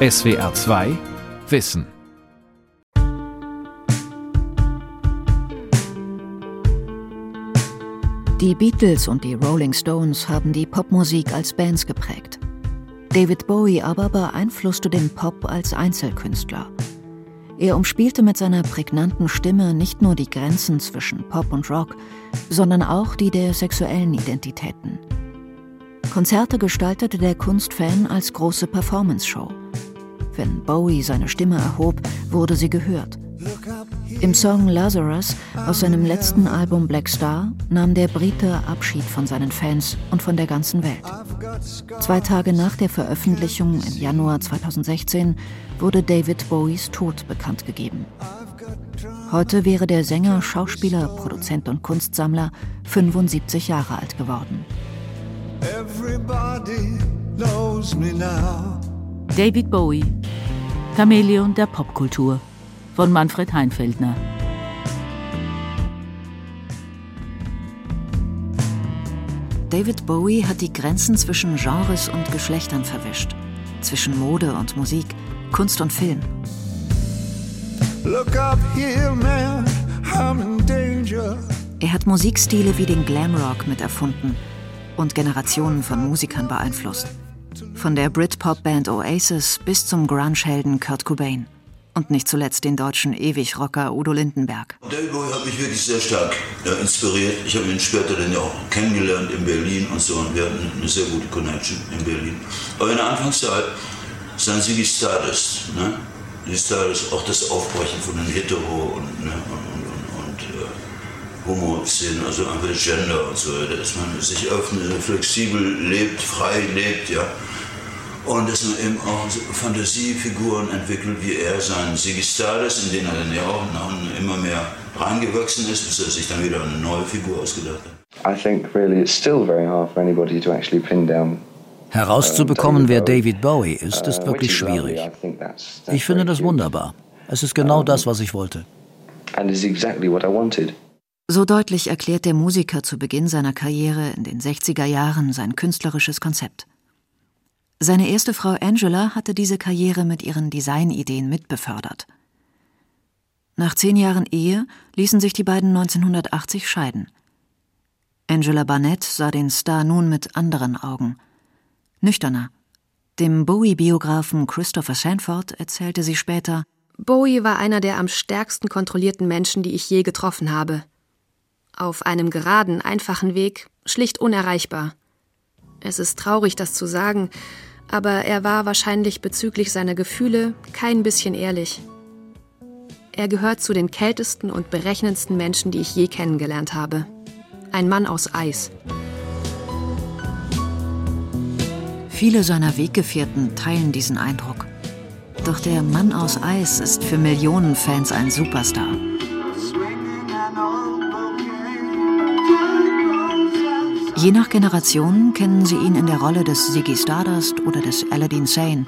SWR 2 Wissen. Die Beatles und die Rolling Stones haben die Popmusik als Bands geprägt. David Bowie aber beeinflusste den Pop als Einzelkünstler. Er umspielte mit seiner prägnanten Stimme nicht nur die Grenzen zwischen Pop und Rock, sondern auch die der sexuellen Identitäten. Konzerte gestaltete der Kunstfan als große Performance-Show. Wenn Bowie seine Stimme erhob, wurde sie gehört. Im Song Lazarus aus seinem letzten Album Black Star nahm der Brite Abschied von seinen Fans und von der ganzen Welt. Zwei Tage nach der Veröffentlichung im Januar 2016 wurde David Bowies Tod bekannt gegeben. Heute wäre der Sänger, Schauspieler, Produzent und Kunstsammler 75 Jahre alt geworden. David Bowie, Chamäleon der Popkultur von Manfred Heinfeldner. David Bowie hat die Grenzen zwischen Genres und Geschlechtern verwischt, zwischen Mode und Musik, Kunst und Film. Here, man, er hat Musikstile wie den Glamrock miterfunden und Generationen von Musikern beeinflusst. Von der Britpop-Band Oasis bis zum Grunge-Helden Kurt Cobain und nicht zuletzt den deutschen Ewigrocker Udo Lindenberg. David Bowie hat mich wirklich sehr stark ja, inspiriert. Ich habe ihn später dann ja auch kennengelernt in Berlin und so und wir hatten eine sehr gute Connection in Berlin. Aber in der Anfangszeit sein Ziggy Stardust, ne? Stardust, auch das Aufbrechen von den Hetero und, ne? und Homo-Szenen, also einfach Gender und so, dass man sich öffnet, flexibel lebt, frei lebt, ja und dass man eben auch Fantasiefiguren entwickelt, wie er seinen Ziggy Stardust, in den er dann ja auch immer mehr reingewachsen ist, bis er sich dann wieder eine neue Figur ausgedacht hat. I think really it's still very hard for anybody to actually pin down Herauszubekommen, wer David Bowie ist, ist uh, wirklich schwierig. Ich finde das wunderbar. Es ist genau das, was ich wollte. So deutlich erklärt der Musiker zu Beginn seiner Karriere in den 60er Jahren sein künstlerisches Konzept. Seine erste Frau Angela hatte diese Karriere mit ihren Designideen mitbefördert. Nach zehn Jahren Ehe ließen sich die beiden 1980 scheiden. Angela Barnett sah den Star nun mit anderen Augen. Nüchterner. Dem Bowie-Biografen Christopher Sanford erzählte sie später: Bowie war einer der am stärksten kontrollierten Menschen, die ich je getroffen habe. Auf einem geraden, einfachen Weg, schlicht unerreichbar. Es ist traurig, das zu sagen, aber er war wahrscheinlich bezüglich seiner Gefühle kein bisschen ehrlich. Er gehört zu den kältesten und berechnendsten Menschen, die ich je kennengelernt habe. Ein Mann aus Eis. Viele seiner Weggefährten teilen diesen Eindruck. Doch der Mann aus Eis ist für Millionen Fans ein Superstar. Je nach Generation kennen sie ihn in der Rolle des Ziggy Stardust oder des Aladdin Sane,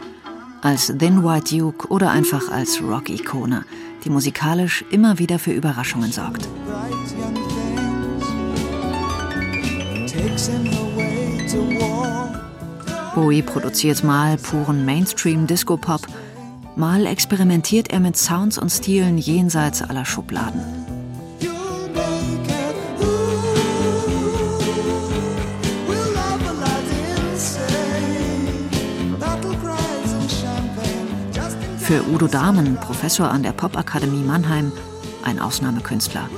als Thin White Duke oder einfach als Rock-Ikone, die musikalisch immer wieder für Überraschungen sorgt. Bowie produziert mal puren Mainstream-Disco-Pop, mal experimentiert er mit Sounds und Stilen jenseits aller Schubladen. Für Udo Dahmen, Professor an der Popakademie Mannheim, ein Ausnahmekünstler.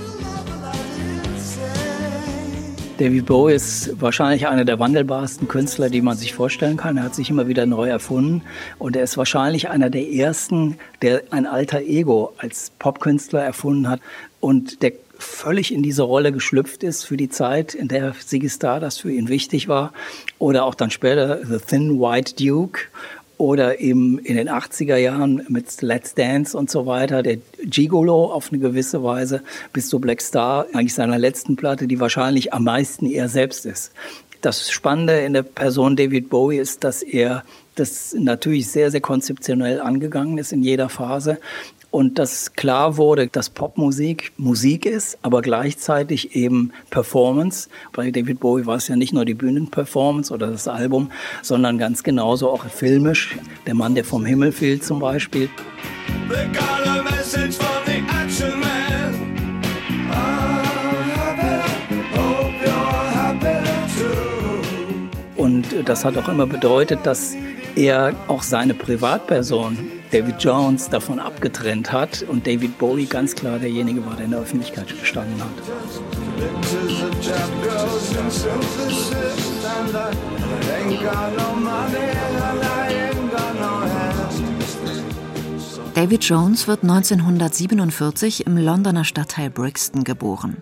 David Bowie ist wahrscheinlich einer der wandelbarsten Künstler, die man sich vorstellen kann. Er hat sich immer wieder neu erfunden und er ist wahrscheinlich einer der ersten, der ein alter Ego als Popkünstler erfunden hat und der völlig in diese Rolle geschlüpft ist für die Zeit, in der Ziggy Stardust für ihn wichtig war. Oder auch dann später The Thin White Duke oder eben in den 80er Jahren mit Let's Dance und so weiter, der Gigolo auf eine gewisse Weise, bis zu Black Star, eigentlich seiner letzten Platte, die wahrscheinlich am meisten er selbst ist. Das Spannende in der Person David Bowie ist, dass er das natürlich sehr, sehr konzeptionell angegangen ist in jeder Phase und dass klar wurde, dass Popmusik Musik ist, aber gleichzeitig eben Performance. Bei David Bowie war es ja nicht nur die Bühnenperformance oder das Album, sondern ganz genauso auch filmisch. Der Mann, der vom Himmel fiel zum Beispiel. Und das hat auch immer bedeutet, dass er auch seine Privatperson David Jones davon abgetrennt hat und David Bowie ganz klar derjenige war, der in der Öffentlichkeit gestanden hat. David Jones wird 1947 im Londoner Stadtteil Brixton geboren.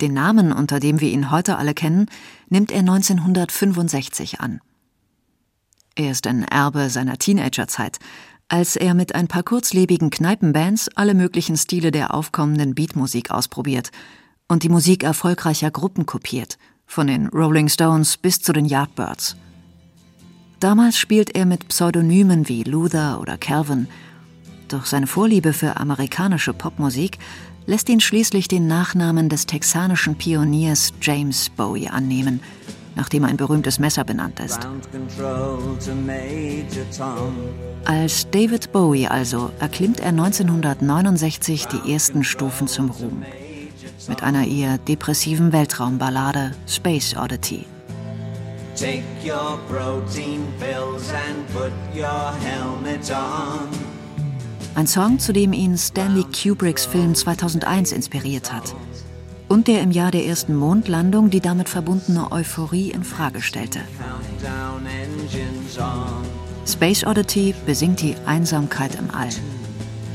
Den Namen, unter dem wir ihn heute alle kennen, nimmt er 1965 an. Er ist ein Erbe seiner Teenagerzeit, als er mit ein paar kurzlebigen Kneipenbands alle möglichen Stile der aufkommenden Beatmusik ausprobiert und die Musik erfolgreicher Gruppen kopiert, von den Rolling Stones bis zu den Yardbirds. Damals spielt er mit Pseudonymen wie Luther oder Calvin, doch seine Vorliebe für amerikanische Popmusik lässt ihn schließlich den Nachnamen des texanischen Pioniers James Bowie annehmen nachdem ein berühmtes Messer benannt ist. Als David Bowie also erklimmt er 1969 die ersten Stufen zum Ruhm. Mit einer eher depressiven Weltraumballade Space Oddity. Take your protein pills and put your helmet on. Ein Song, zu dem ihn Stanley Kubricks Film 2001 inspiriert hat und der im Jahr der ersten Mondlandung die damit verbundene Euphorie in Frage stellte. Space Oddity besingt die Einsamkeit im All.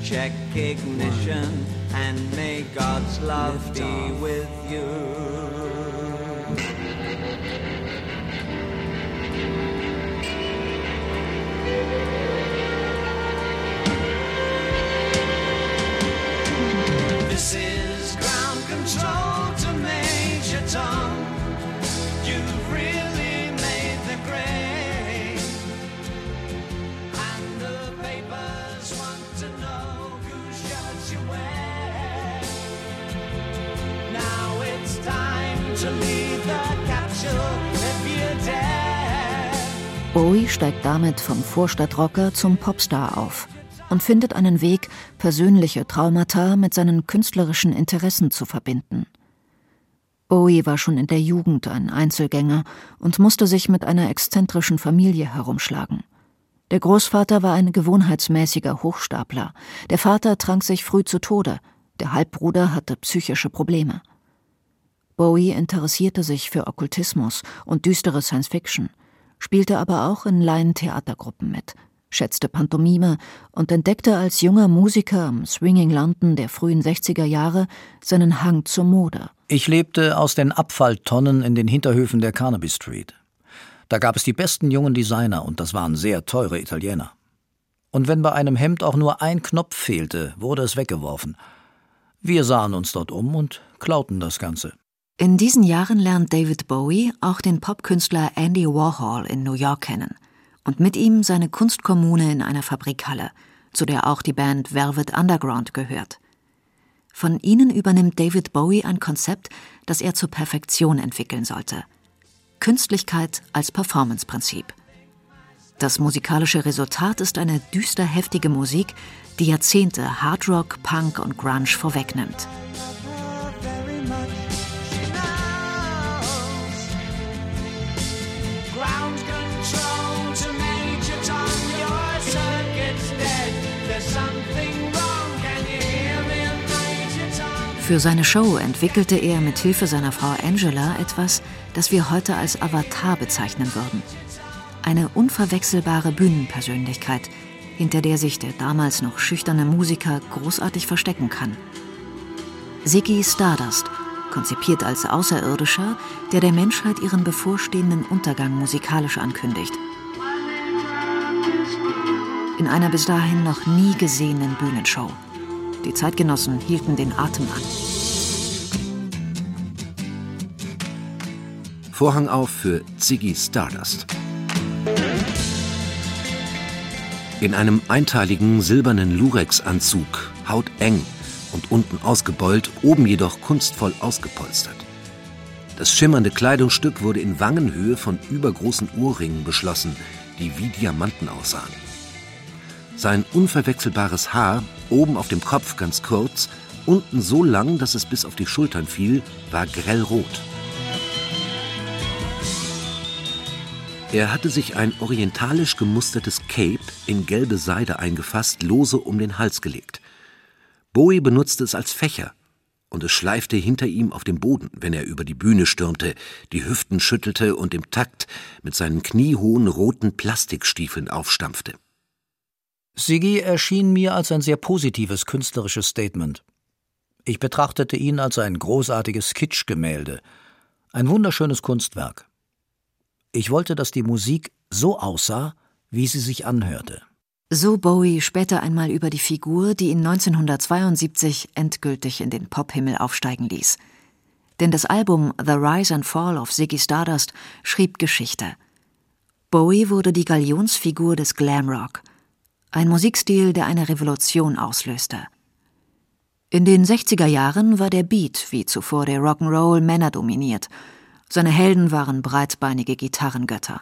Check ignition and may God's love be with you. Steigt damit vom Vorstadtrocker zum Popstar auf und findet einen Weg, persönliche Traumata mit seinen künstlerischen Interessen zu verbinden. Bowie war schon in der Jugend ein Einzelgänger und musste sich mit einer exzentrischen Familie herumschlagen. Der Großvater war ein gewohnheitsmäßiger Hochstapler, der Vater trank sich früh zu Tode, der Halbbruder hatte psychische Probleme. Bowie interessierte sich für Okkultismus und düstere Science Fiction, spielte aber auch in Laientheatergruppen mit – schätzte Pantomime und entdeckte als junger Musiker am Swinging London der frühen 60er Jahre seinen Hang zur Mode. Ich lebte aus den Abfalltonnen in den Hinterhöfen der Carnaby Street. Da gab es die besten jungen Designer und das waren sehr teure Italiener. Und wenn bei einem Hemd auch nur ein Knopf fehlte, wurde es weggeworfen. Wir sahen uns dort um und klauten das Ganze. In diesen Jahren lernt David Bowie auch den Popkünstler Andy Warhol in New York kennen und mit ihm seine Kunstkommune in einer Fabrikhalle, zu der auch die Band Velvet Underground gehört. Von ihnen übernimmt David Bowie ein Konzept, das er zur Perfektion entwickeln sollte. Künstlichkeit als Performanceprinzip. Das musikalische Resultat ist eine düster heftige Musik, die Jahrzehnte Hardrock, Punk und Grunge vorwegnimmt. Für seine Show entwickelte er mit Hilfe seiner Frau Angela etwas, das wir heute als Avatar bezeichnen würden. Eine unverwechselbare Bühnenpersönlichkeit, hinter der sich der damals noch schüchterne Musiker großartig verstecken kann. Ziggy Stardust, konzipiert als Außerirdischer, der der Menschheit ihren bevorstehenden Untergang musikalisch ankündigt. In einer bis dahin noch nie gesehenen Bühnenshow. Die Zeitgenossen hielten den Atem an. Vorhang auf für Ziggy Stardust. In einem einteiligen silbernen Lurex-Anzug, hauteng und unten ausgebeult, oben jedoch kunstvoll ausgepolstert. Das schimmernde Kleidungsstück wurde in Wangenhöhe von übergroßen Ohrringen beschlossen, die wie Diamanten aussahen. Sein unverwechselbares Haar, oben auf dem Kopf ganz kurz, unten so lang, dass es bis auf die Schultern fiel, war grellrot. Er hatte sich ein orientalisch gemustertes Cape in gelbe Seide eingefasst, lose um den Hals gelegt. Bowie benutzte es als Fächer, und es schleifte hinter ihm auf dem Boden, wenn er über die Bühne stürmte, die Hüften schüttelte und im Takt mit seinen kniehohen roten Plastikstiefeln aufstampfte. Siggi erschien mir als ein sehr positives künstlerisches Statement. Ich betrachtete ihn als ein großartiges Kitschgemälde, ein wunderschönes Kunstwerk. Ich wollte, dass die Musik so aussah, wie sie sich anhörte. So Bowie später einmal über die Figur, die ihn 1972 endgültig in den Pophimmel aufsteigen ließ. Denn das Album The Rise and Fall of Ziggy Stardust schrieb Geschichte. Bowie wurde die Galionsfigur des Glamrock, ein Musikstil, der eine Revolution auslöste. In den 60er Jahren war der Beat, wie zuvor der Rock'n'Roll, männerdominiert. Seine Helden waren breitbeinige Gitarrengötter.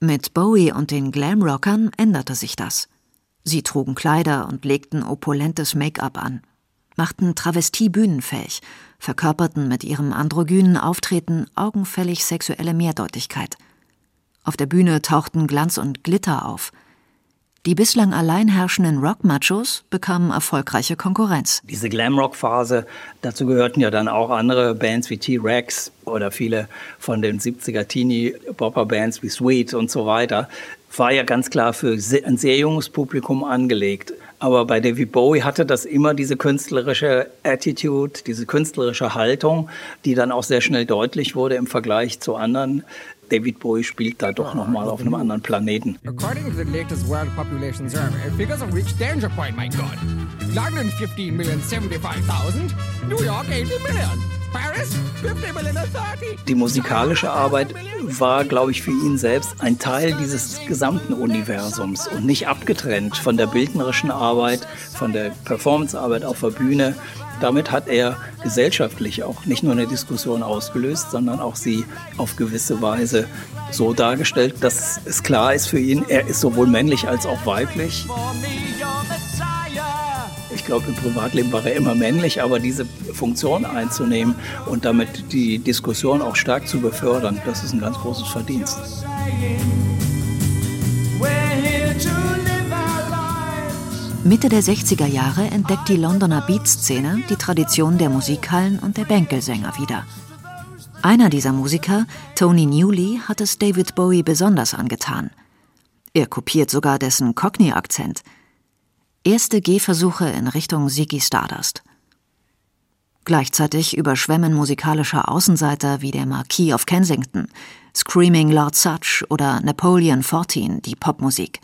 Mit Bowie und den Glamrockern änderte sich das. Sie trugen Kleider und legten opulentes Make-up an, machten Travestie bühnenfähig, verkörperten mit ihrem androgynen Auftreten augenfällig sexuelle Mehrdeutigkeit. Auf der Bühne tauchten Glanz und Glitter auf – die bislang allein herrschenden Rock-Machos bekamen erfolgreiche Konkurrenz. Diese Glamrock-Phase, dazu gehörten ja dann auch andere Bands wie T-Rex oder viele von den 70er Teenie-Bopper-Bands wie Sweet und so weiter, war ja ganz klar für ein sehr junges Publikum angelegt. Aber bei David Bowie hatte das immer diese künstlerische Attitude, diese künstlerische Haltung, die dann auch sehr schnell deutlich wurde im Vergleich zu anderen David Bowie spielt da doch nochmal auf einem anderen Planeten. According to the latest World Population Survey, figures have reached danger point, my God. London 15 million 75,000, New York 80 million. Die musikalische Arbeit war, glaube ich, für ihn selbst ein Teil dieses gesamten Universums und nicht abgetrennt von der bildnerischen Arbeit, von der Performancearbeit auf der Bühne. Damit hat er gesellschaftlich auch nicht nur eine Diskussion ausgelöst, sondern auch sie auf gewisse Weise so dargestellt, dass es klar ist für ihn, er ist sowohl männlich als auch weiblich. Ich glaube, im Privatleben war er immer männlich, aber diese Funktion einzunehmen und damit die Diskussion auch stark zu befördern, das ist ein ganz großes Verdienst. Mitte der 60er Jahre entdeckt die Londoner Beat-Szene die Tradition der Musikhallen und der Bänkelsänger wieder. Einer dieser Musiker, Tony Newley, hat es David Bowie besonders angetan. Er kopiert sogar dessen Cockney-Akzent. Erste Gehversuche in Richtung Ziggy Stardust. Gleichzeitig überschwemmen musikalische Außenseiter wie der Marquis of Kensington, Screaming Lord Such oder Napoleon 14 die Popmusik.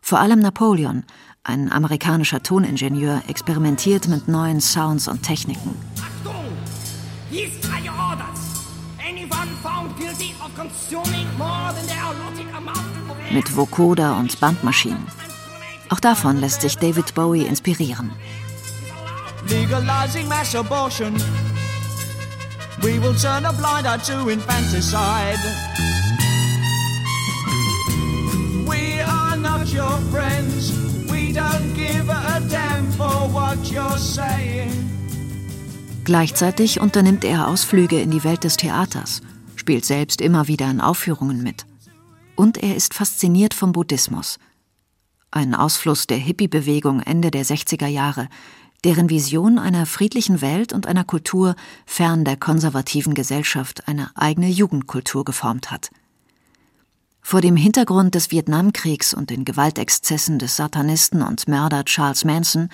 Vor allem Napoleon ein amerikanischer Toningenieur experimentiert mit neuen Sounds und Techniken. Achtung! These are your orders. Anyone found guilty of consuming more than the allotted amount of Mit Vocoder und Bandmaschinen. Auch davon lässt sich David Bowie inspirieren. Legalizing mass abortion. We will turn a blind eye to infanticide. We are not your friends Gleichzeitig unternimmt er Ausflüge in die Welt des Theaters, spielt selbst immer wieder in Aufführungen mit. Und er ist fasziniert vom Buddhismus. Ein Ausfluss der Hippie-Bewegung Ende der 60er Jahre, deren Vision einer friedlichen Welt und einer Kultur fern der konservativen Gesellschaft eine eigene Jugendkultur geformt hat. Vor dem Hintergrund des Vietnamkriegs und den Gewaltexzessen des Satanisten und Mörder Charles Manson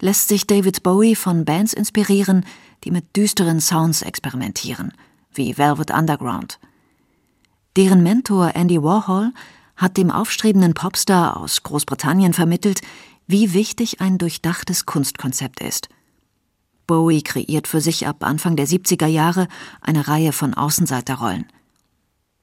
lässt sich David Bowie von Bands inspirieren, die mit düsteren Sounds experimentieren, wie Velvet Underground. Deren Mentor Andy Warhol hat dem aufstrebenden Popstar aus Großbritannien vermittelt, wie wichtig ein durchdachtes Kunstkonzept ist. Bowie kreiert für sich ab Anfang der 70er Jahre eine Reihe von Außenseiterrollen –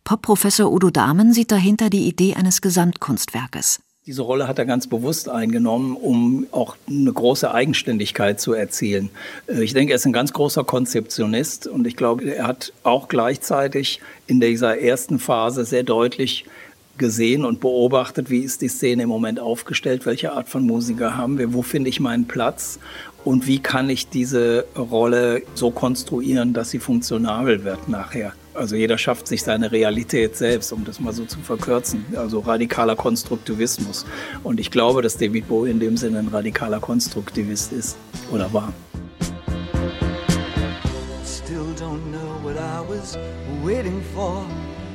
Popprofessor Udo Dahmen sieht dahinter die Idee eines Gesamtkunstwerkes. Diese Rolle hat er ganz bewusst eingenommen, um auch eine große Eigenständigkeit zu erzielen. Äh, ich denke, er ist ein ganz großer Konzeptionist und ich glaube, er hat auch gleichzeitig in dieser ersten Phase sehr deutlich gesehen und beobachtet, wie ist die Szene im Moment aufgestellt, welche Art von Musiker haben wir, wo finde ich meinen Platz und wie kann ich diese Rolle so konstruieren, dass sie funktionabel wird nachher. Also jeder schafft sich seine Realität selbst, um das mal so zu verkürzen. Also radikaler Konstruktivismus. Und ich glaube, dass David Bowie in dem Sinne ein radikaler Konstruktivist ist oder war. Still don't know what I was waiting for.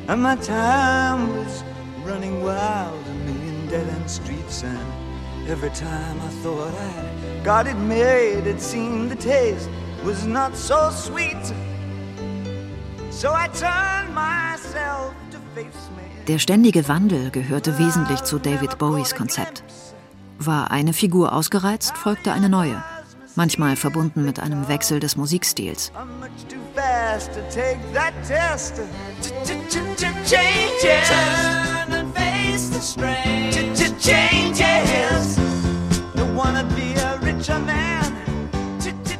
And my time was running wild, a million dead-end streets. And every time I thought I got it made, it seemed the taste was not so sweet. Der ständige Wandel gehörte wesentlich zu David Bowies Konzept. War eine Figur ausgereizt, folgte eine neue, manchmal verbunden mit einem Wechsel des Musikstils.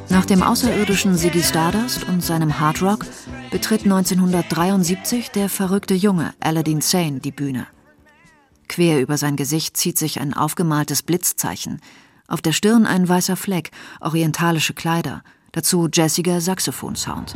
Nach dem außerirdischen Ziggy Stardust und seinem Hard Rock betritt 1973 der verrückte Junge Aladdin Sane die Bühne. Quer über sein Gesicht zieht sich ein aufgemaltes Blitzzeichen, auf der Stirn ein weißer Fleck, orientalische Kleider, dazu jazziger Saxophonsound.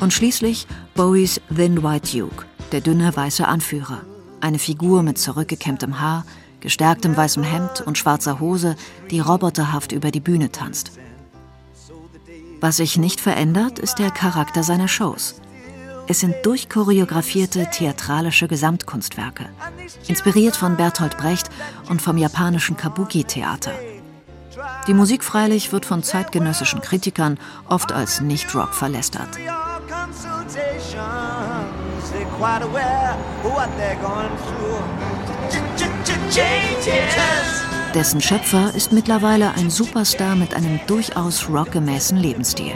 Und schließlich Bowies Thin White Duke, der dünne weiße Anführer, eine Figur mit zurückgekämmtem Haar, gestärktem weißem Hemd und schwarzer Hose, die roboterhaft über die Bühne tanzt. Was sich nicht verändert, ist der Charakter seiner Shows. Es sind durchchoreografierte theatralische Gesamtkunstwerke, inspiriert von Bertolt Brecht und vom japanischen Kabuki-Theater. Die Musik freilich wird von zeitgenössischen Kritikern oft als Nicht-Rock verlästert. Dessen Schöpfer ist mittlerweile ein Superstar mit einem durchaus rockgemäßen Lebensstil.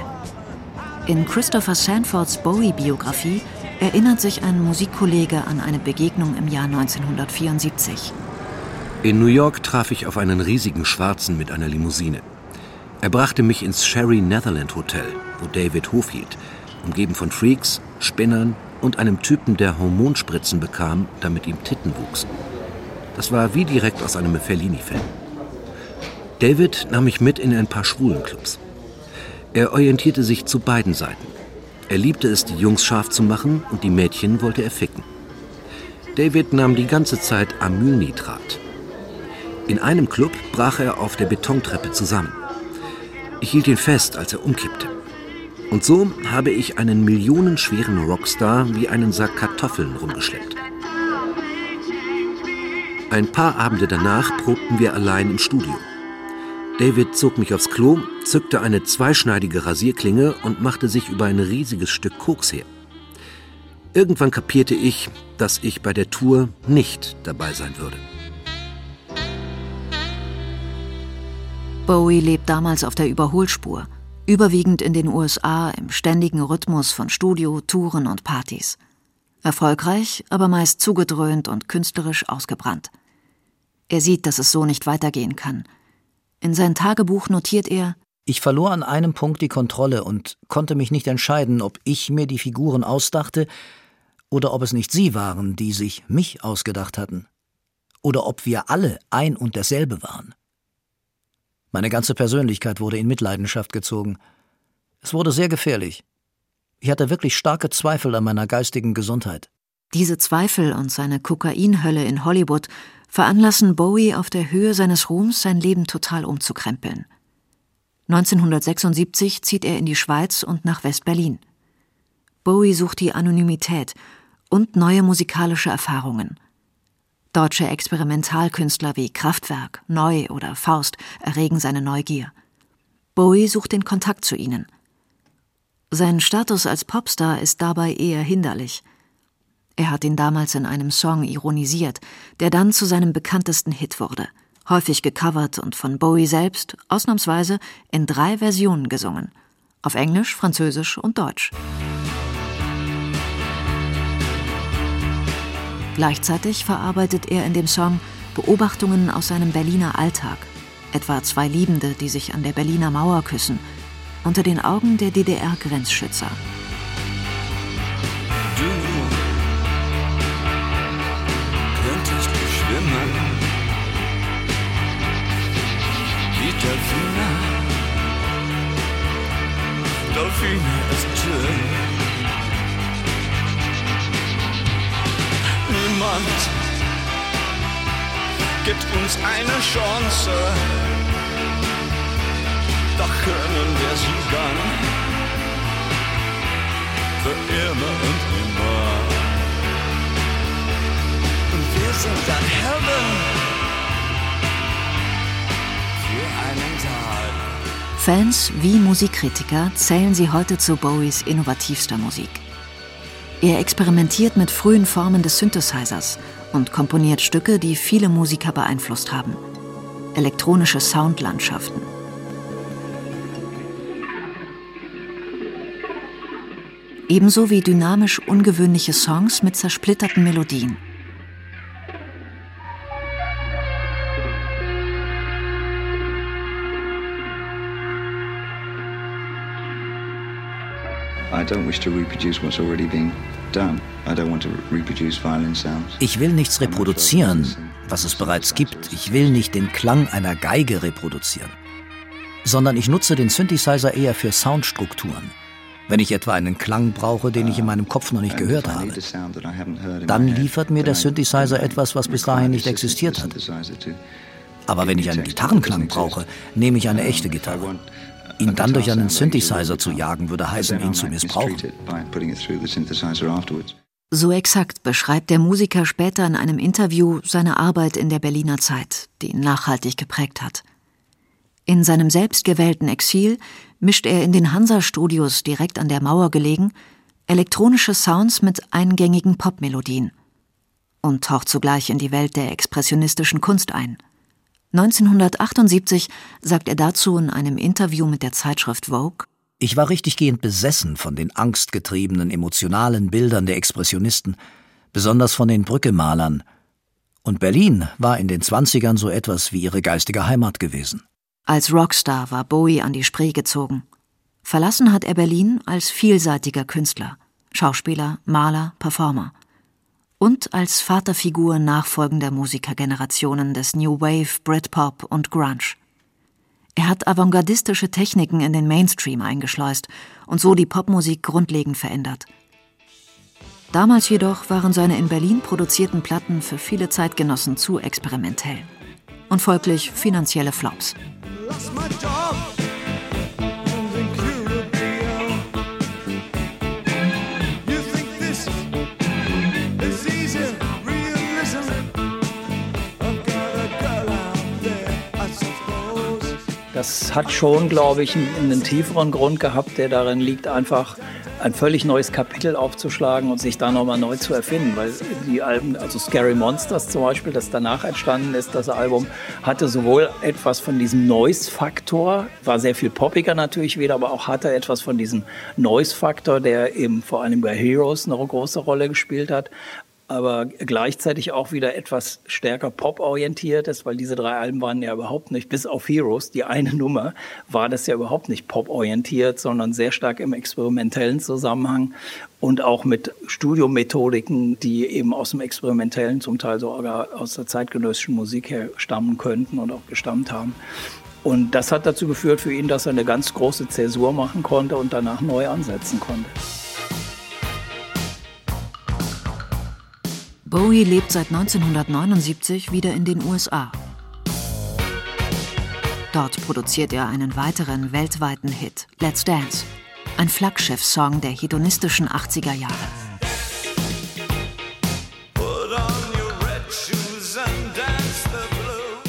In Christopher Sanfords Bowie-Biografie erinnert sich ein Musikkollege an eine Begegnung im Jahr 1974. In New York traf ich auf einen riesigen Schwarzen mit einer Limousine. Er brachte mich ins Sherry Netherland Hotel, wo David Hof hielt, umgeben von Freaks, Spinnern und einem Typen, der Hormonspritzen bekam, damit ihm Titten wuchsen. Das war wie direkt aus einem Fellini-Film. David nahm mich mit in ein paar Schwulenclubs. Er orientierte sich zu beiden Seiten. Er liebte es, die Jungs scharf zu machen und die Mädchen wollte er ficken. David nahm die ganze Zeit Amylnitrat. In einem Club brach er auf der Betontreppe zusammen. Ich hielt ihn fest, als er umkippte. Und so habe ich einen millionenschweren Rockstar wie einen Sack Kartoffeln rumgeschleppt. Ein paar Abende danach probten wir allein im Studio. David zog mich aufs Klo, zückte eine zweischneidige Rasierklinge und machte sich über ein riesiges Stück Koks her. Irgendwann kapierte ich, dass ich bei der Tour nicht dabei sein würde. Bowie lebt damals auf der Überholspur, überwiegend in den USA im ständigen Rhythmus von Studio, Touren und Partys. Erfolgreich, aber meist zugedröhnt und künstlerisch ausgebrannt. Er sieht, dass es so nicht weitergehen kann. In sein Tagebuch notiert er Ich verlor an einem Punkt die Kontrolle und konnte mich nicht entscheiden, ob ich mir die Figuren ausdachte oder ob es nicht sie waren, die sich mich ausgedacht hatten. Oder ob wir alle ein und derselbe waren. Meine ganze Persönlichkeit wurde in Mitleidenschaft gezogen. Es wurde sehr gefährlich. Ich hatte wirklich starke Zweifel an meiner geistigen Gesundheit. Diese Zweifel und seine Kokainhölle in Hollywood veranlassen Bowie auf der Höhe seines Ruhms sein Leben total umzukrempeln. 1976 zieht er in die Schweiz und nach West-Berlin. Bowie sucht die Anonymität und neue musikalische Erfahrungen. Deutsche Experimentalkünstler wie Kraftwerk, Neu oder Faust erregen seine Neugier. Bowie sucht den Kontakt zu ihnen. Sein Status als Popstar ist dabei eher hinderlich. Er hat ihn damals in einem Song ironisiert, der dann zu seinem bekanntesten Hit wurde, häufig gecovert und von Bowie selbst, ausnahmsweise, in drei Versionen gesungen. Auf Englisch, Französisch und Deutsch. Gleichzeitig verarbeitet er in dem Song Beobachtungen aus seinem Berliner Alltag, etwa zwei Liebende, die sich an der Berliner Mauer küssen, unter den Augen der DDR-Grenzschützer. Delfine. Delfine ist schön. Niemand gibt uns eine Chance. Doch können wir sie dann für immer und immer. Und wir sind dann Helden Fans wie Musikkritiker zählen sie heute zu Bowies innovativster Musik. Er experimentiert mit frühen Formen des Synthesizers und komponiert Stücke, die viele Musiker beeinflusst haben. Elektronische Soundlandschaften. Ebenso wie dynamisch ungewöhnliche Songs mit zersplitterten Melodien. Ich will nichts reproduzieren, was es bereits gibt. Ich will nicht den Klang einer Geige reproduzieren, sondern ich nutze den Synthesizer eher für Soundstrukturen. Wenn ich etwa einen Klang brauche, den ich in meinem Kopf noch nicht gehört habe, dann liefert mir der Synthesizer etwas, was bis dahin nicht existiert hat. Aber wenn ich einen Gitarrenklang brauche, nehme ich eine echte Gitarre. Ihn dann durch einen Synthesizer zu jagen, würde heißen, ihn zu missbrauchen. So exakt beschreibt der Musiker später in einem Interview seine Arbeit in der Berliner Zeit, die ihn nachhaltig geprägt hat. In seinem selbstgewählten Exil mischt er in den Hansa-Studios direkt an der Mauer gelegen elektronische Sounds mit eingängigen Popmelodien und taucht zugleich in die Welt der expressionistischen Kunst ein. 1978 sagt er dazu in einem Interview mit der Zeitschrift Vogue, Ich war richtiggehend besessen von den angstgetriebenen, emotionalen Bildern der Expressionisten, besonders von den Brückemalern. Und Berlin war in den Zwanzigern so etwas wie ihre geistige Heimat gewesen. Als Rockstar war Bowie an die Spree gezogen. Verlassen hat er Berlin als vielseitiger Künstler, Schauspieler, Maler, Performer und als Vaterfigur nachfolgender Musikergenerationen des New Wave, Britpop und Grunge. Er hat avantgardistische Techniken in den Mainstream eingeschleust und so die Popmusik grundlegend verändert. Damals jedoch waren seine in Berlin produzierten Platten für viele Zeitgenossen zu experimentell und folglich finanzielle Flops. Das hat schon, glaube ich, einen, tieferen Grund gehabt, der darin liegt, einfach ein völlig neues Kapitel aufzuschlagen und sich da nochmal neu zu erfinden. Weil die Alben, also Scary Monsters zum Beispiel, das danach entstanden ist, das Album, hatte sowohl etwas von diesem Noise-Faktor, war sehr viel poppiger natürlich wieder, aber auch hatte etwas von diesem Noise-Faktor, der eben vor allem bei Heroes eine große Rolle gespielt hat aber gleichzeitig auch wieder etwas stärker pop-orientiert ist, weil diese drei Alben waren ja überhaupt nicht, bis auf Heroes, die eine Nummer, war das ja überhaupt nicht pop-orientiert, sondern sehr stark im experimentellen Zusammenhang und auch mit Studiomethodiken, die eben aus dem experimentellen, zum Teil sogar aus der zeitgenössischen Musik her stammen könnten und auch gestammt haben. Und das hat dazu geführt für ihn, dass er eine ganz große Zäsur machen konnte und danach neu ansetzen konnte. Bowie lebt seit 1979 wieder in den USA. Dort produziert er einen weiteren weltweiten Hit, Let's Dance, ein Flaggschiff-Song der hedonistischen 80er Jahre.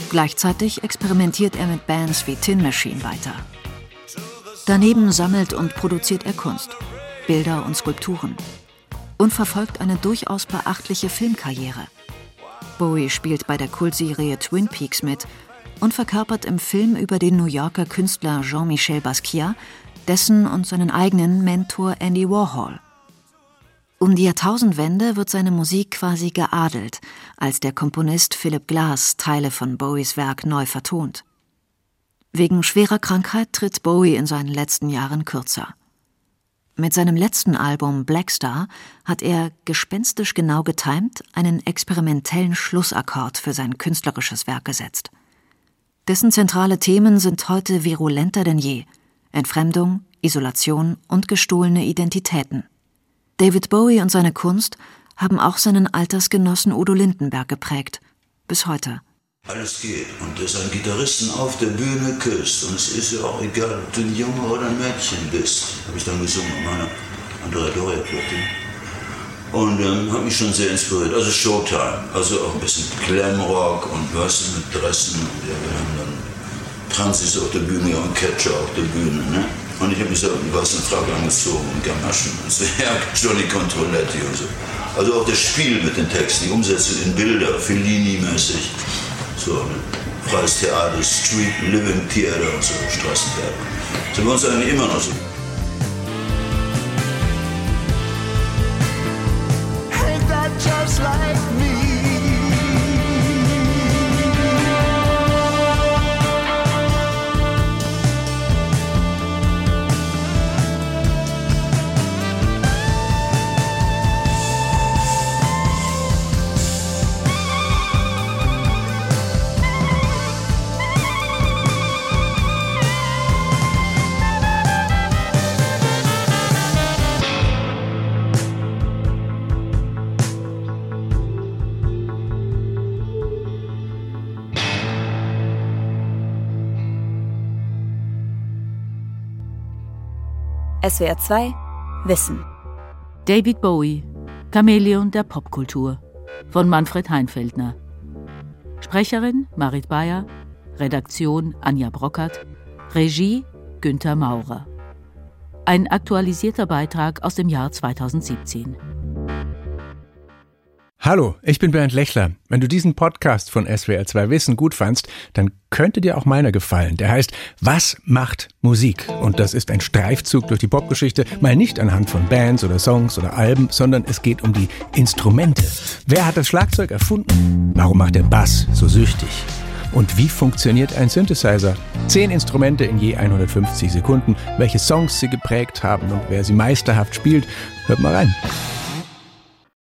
Gleichzeitig experimentiert er mit Bands wie Tin Machine weiter. Daneben sammelt und produziert er Kunst, Bilder und Skulpturen und verfolgt eine durchaus beachtliche Filmkarriere. Bowie spielt bei der Kultserie Twin Peaks mit und verkörpert im Film über den New Yorker Künstler Jean-Michel Basquiat dessen und seinen eigenen Mentor Andy Warhol. Um die Jahrtausendwende wird seine Musik quasi geadelt, als der Komponist Philip Glass Teile von Bowies Werk neu vertont. Wegen schwerer Krankheit tritt Bowie in seinen letzten Jahren kürzer. Mit seinem letzten Album Blackstar hat er, gespenstisch genau getimt, einen experimentellen Schlussakkord für sein künstlerisches Werk gesetzt. Dessen zentrale Themen sind heute virulenter denn je Entfremdung, Isolation und gestohlene Identitäten. David Bowie und seine Kunst haben auch seinen Altersgenossen Udo Lindenberg geprägt. Bis heute. Alles geht. Und dass ein Gitarristen auf der Bühne küsst. Und es ist ja auch egal, ob du ein Junge oder ein Mädchen bist. Habe ich dann gesungen auf meiner Andrea Doria Platte. Und ähm, hat mich schon sehr inspiriert. Also Showtime. Also auch ein bisschen Glamrock und du, mit Dressen. Und ja, wir haben dann Transis auf der Bühne und Catcher auf der Bühne. Ne? Und ich habe mich so einen weißen Frack angezogen und Gamaschen und so. Ja, Johnny Controletti und so. Also auch das Spiel mit den Texten, die Umsetzung in Bilder, Fellini-mäßig. So, ne? freies Theater, Street Living Theater und so, Straßentheater. Sind wir uns eigentlich immer noch so. SWR 2 Wissen. David Bowie, Chamäleon der Popkultur von Manfred Heinfeldner. Sprecherin Marit Bayer, Redaktion Anja Brockert, Regie Günther Maurer. Ein aktualisierter Beitrag aus dem Jahr 2017. Hallo, ich bin Bernd Lechler. Wenn du diesen Podcast von SWR2 Wissen gut fandst, dann könnte dir auch meiner gefallen. Der heißt Was macht Musik? Und das ist ein Streifzug durch die Popgeschichte, mal nicht anhand von Bands oder Songs oder Alben, sondern es geht um die Instrumente. Wer hat das Schlagzeug erfunden? Warum macht der Bass so süchtig? Und wie funktioniert ein Synthesizer? Zehn Instrumente in je 150 Sekunden, welche Songs sie geprägt haben und wer sie meisterhaft spielt. Hört mal rein.